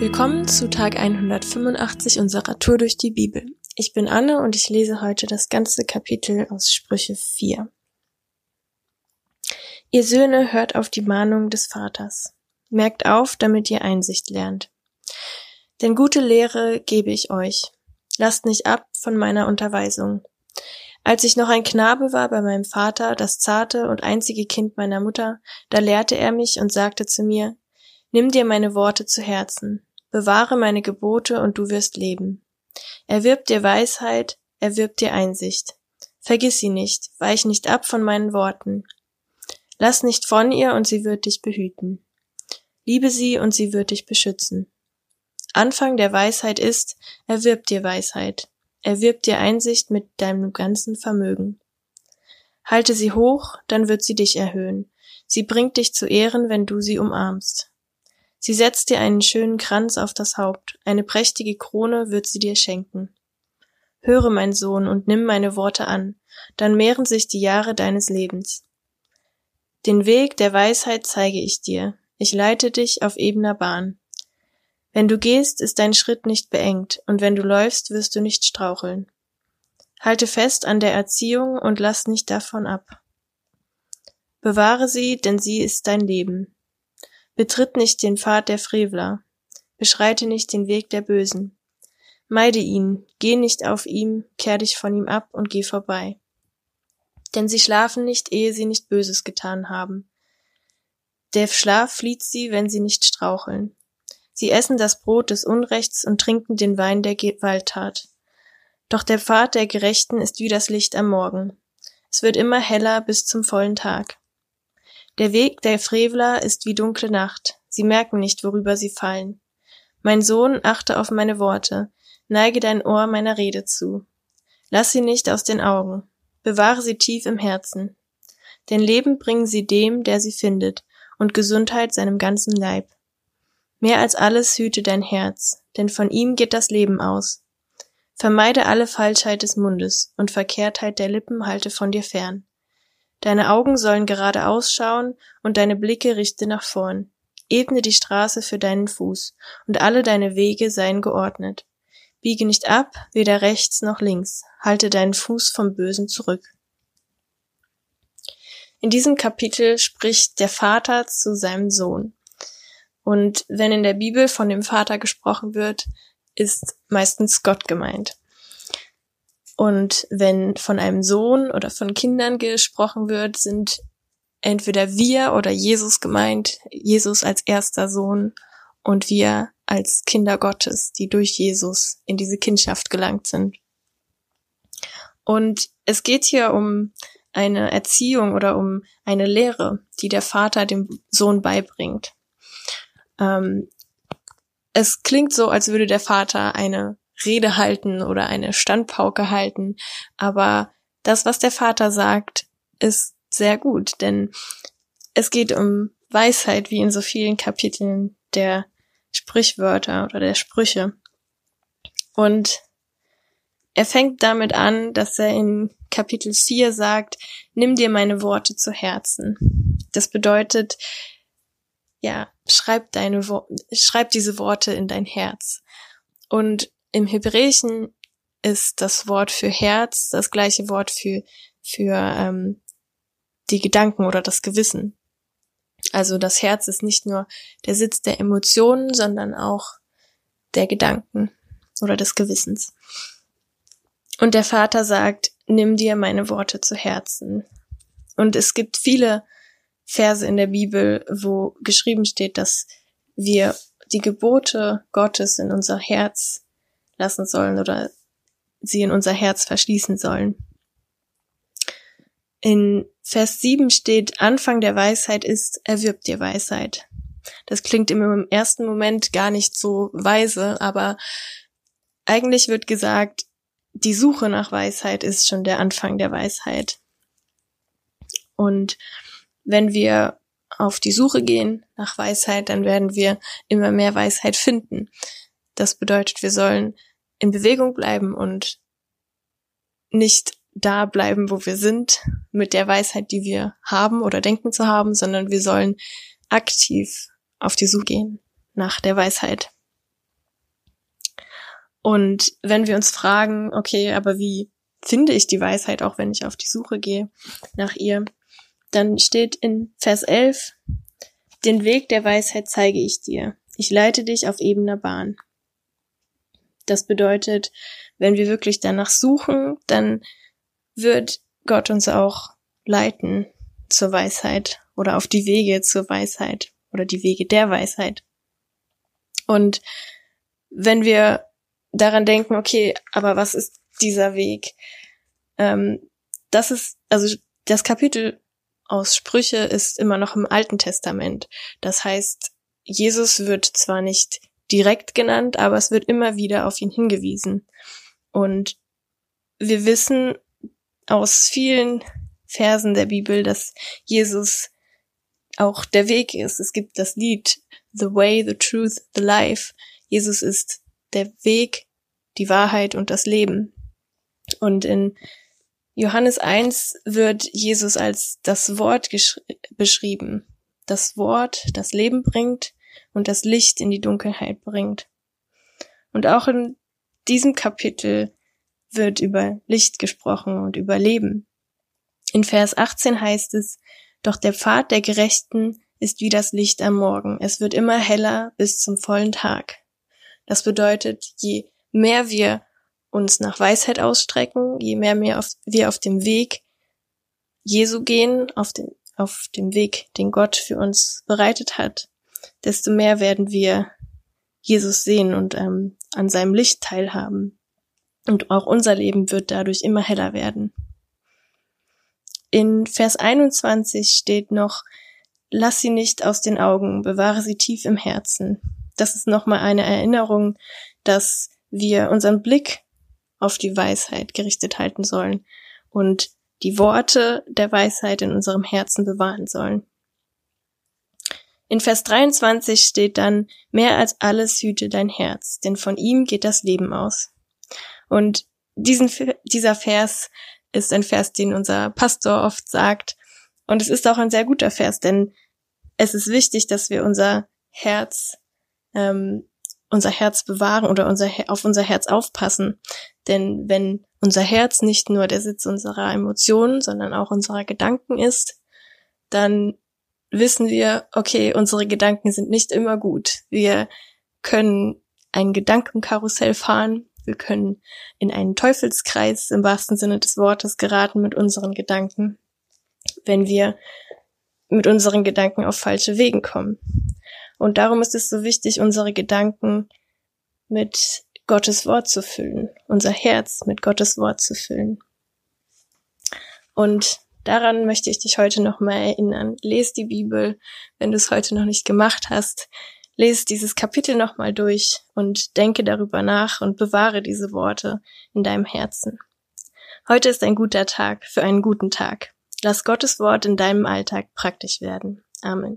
Willkommen zu Tag 185 unserer Tour durch die Bibel. Ich bin Anne und ich lese heute das ganze Kapitel aus Sprüche 4. Ihr Söhne hört auf die Mahnung des Vaters. Merkt auf, damit ihr Einsicht lernt. Denn gute Lehre gebe ich euch. Lasst nicht ab von meiner Unterweisung. Als ich noch ein Knabe war bei meinem Vater, das zarte und einzige Kind meiner Mutter, da lehrte er mich und sagte zu mir, Nimm dir meine Worte zu Herzen, bewahre meine Gebote und du wirst leben. Erwirb dir Weisheit, erwirb dir Einsicht. Vergiss sie nicht, weich nicht ab von meinen Worten. Lass nicht von ihr und sie wird dich behüten. Liebe sie und sie wird dich beschützen. Anfang der Weisheit ist, erwirb dir Weisheit, erwirb dir Einsicht mit deinem ganzen Vermögen. Halte sie hoch, dann wird sie dich erhöhen. Sie bringt dich zu Ehren, wenn du sie umarmst. Sie setzt dir einen schönen Kranz auf das Haupt, eine prächtige Krone wird sie dir schenken. Höre, mein Sohn, und nimm meine Worte an, dann mehren sich die Jahre deines Lebens. Den Weg der Weisheit zeige ich dir, ich leite dich auf ebener Bahn. Wenn du gehst, ist dein Schritt nicht beengt, und wenn du läufst, wirst du nicht straucheln. Halte fest an der Erziehung und lass nicht davon ab. Bewahre sie, denn sie ist dein Leben. Betritt nicht den Pfad der Frevler, beschreite nicht den Weg der Bösen. Meide ihn, geh nicht auf ihm, kehr dich von ihm ab und geh vorbei. Denn sie schlafen nicht, ehe sie nicht Böses getan haben. Der Schlaf flieht sie, wenn sie nicht straucheln. Sie essen das Brot des Unrechts und trinken den Wein der Gewalttat. Doch der Pfad der Gerechten ist wie das Licht am Morgen. Es wird immer heller bis zum vollen Tag. Der Weg der Frevler ist wie dunkle Nacht, sie merken nicht, worüber sie fallen. Mein Sohn, achte auf meine Worte, neige dein Ohr meiner Rede zu. Lass sie nicht aus den Augen, bewahre sie tief im Herzen. Denn Leben bringen sie dem, der sie findet, und Gesundheit seinem ganzen Leib. Mehr als alles hüte dein Herz, denn von ihm geht das Leben aus. Vermeide alle Falschheit des Mundes, und Verkehrtheit der Lippen halte von dir fern. Deine Augen sollen geradeaus schauen und deine Blicke richte nach vorn. Ebne die Straße für deinen Fuß und alle deine Wege seien geordnet. Biege nicht ab, weder rechts noch links. Halte deinen Fuß vom Bösen zurück. In diesem Kapitel spricht der Vater zu seinem Sohn. Und wenn in der Bibel von dem Vater gesprochen wird, ist meistens Gott gemeint. Und wenn von einem Sohn oder von Kindern gesprochen wird, sind entweder wir oder Jesus gemeint, Jesus als erster Sohn und wir als Kinder Gottes, die durch Jesus in diese Kindschaft gelangt sind. Und es geht hier um eine Erziehung oder um eine Lehre, die der Vater dem Sohn beibringt. Ähm, es klingt so, als würde der Vater eine Rede halten oder eine Standpauke halten. Aber das, was der Vater sagt, ist sehr gut, denn es geht um Weisheit, wie in so vielen Kapiteln der Sprichwörter oder der Sprüche. Und er fängt damit an, dass er in Kapitel 4 sagt, nimm dir meine Worte zu Herzen. Das bedeutet, ja, schreib deine, Wo schreib diese Worte in dein Herz. Und im Hebräischen ist das Wort für Herz das gleiche Wort für, für ähm, die Gedanken oder das Gewissen. Also das Herz ist nicht nur der Sitz der Emotionen, sondern auch der Gedanken oder des Gewissens. Und der Vater sagt, nimm dir meine Worte zu Herzen. Und es gibt viele Verse in der Bibel, wo geschrieben steht, dass wir die Gebote Gottes in unser Herz lassen sollen oder sie in unser Herz verschließen sollen. In Vers 7 steht, Anfang der Weisheit ist, erwirb dir Weisheit. Das klingt im ersten Moment gar nicht so weise, aber eigentlich wird gesagt, die Suche nach Weisheit ist schon der Anfang der Weisheit. Und wenn wir auf die Suche gehen nach Weisheit, dann werden wir immer mehr Weisheit finden. Das bedeutet, wir sollen in Bewegung bleiben und nicht da bleiben, wo wir sind, mit der Weisheit, die wir haben oder denken zu haben, sondern wir sollen aktiv auf die Suche gehen nach der Weisheit. Und wenn wir uns fragen, okay, aber wie finde ich die Weisheit, auch wenn ich auf die Suche gehe nach ihr, dann steht in Vers 11, den Weg der Weisheit zeige ich dir. Ich leite dich auf ebener Bahn. Das bedeutet, wenn wir wirklich danach suchen, dann wird Gott uns auch leiten zur Weisheit oder auf die Wege zur Weisheit oder die Wege der Weisheit. Und wenn wir daran denken, okay, aber was ist dieser Weg? Ähm, das ist, also das Kapitel aus Sprüche ist immer noch im Alten Testament. Das heißt, Jesus wird zwar nicht direkt genannt, aber es wird immer wieder auf ihn hingewiesen. Und wir wissen aus vielen Versen der Bibel, dass Jesus auch der Weg ist. Es gibt das Lied The Way, the Truth, the Life. Jesus ist der Weg, die Wahrheit und das Leben. Und in Johannes 1 wird Jesus als das Wort beschrieben. Das Wort, das Leben bringt und das Licht in die Dunkelheit bringt. Und auch in diesem Kapitel wird über Licht gesprochen und über Leben. In Vers 18 heißt es, doch der Pfad der Gerechten ist wie das Licht am Morgen. Es wird immer heller bis zum vollen Tag. Das bedeutet, je mehr wir uns nach Weisheit ausstrecken, je mehr wir auf, dem Weg Jesu gehen, auf dem, auf dem Weg, den Gott für uns bereitet hat, desto mehr werden wir Jesus sehen und ähm, an seinem Licht teilhaben. Und auch unser Leben wird dadurch immer heller werden. In Vers 21 steht noch, lass sie nicht aus den Augen, bewahre sie tief im Herzen. Das ist nochmal eine Erinnerung, dass wir unseren Blick auf die Weisheit gerichtet halten sollen und die Worte der Weisheit in unserem Herzen bewahren sollen. In Vers 23 steht dann, mehr als alles hüte dein Herz, denn von ihm geht das Leben aus. Und diesen, dieser Vers ist ein Vers, den unser Pastor oft sagt. Und es ist auch ein sehr guter Vers, denn es ist wichtig, dass wir unser Herz, ähm, unser Herz bewahren oder unser, auf unser Herz aufpassen. Denn wenn unser Herz nicht nur der Sitz unserer Emotionen, sondern auch unserer Gedanken ist, dann wissen wir, okay, unsere Gedanken sind nicht immer gut. Wir können ein Gedankenkarussell fahren, wir können in einen Teufelskreis im wahrsten Sinne des Wortes geraten mit unseren Gedanken, wenn wir mit unseren Gedanken auf falsche Wegen kommen. Und darum ist es so wichtig, unsere Gedanken mit Gottes Wort zu füllen, unser Herz mit Gottes Wort zu füllen. Und daran möchte ich dich heute nochmal erinnern. Lies die Bibel, wenn du es heute noch nicht gemacht hast. Lies dieses Kapitel nochmal durch und denke darüber nach und bewahre diese Worte in deinem Herzen. Heute ist ein guter Tag für einen guten Tag. Lass Gottes Wort in deinem Alltag praktisch werden. Amen.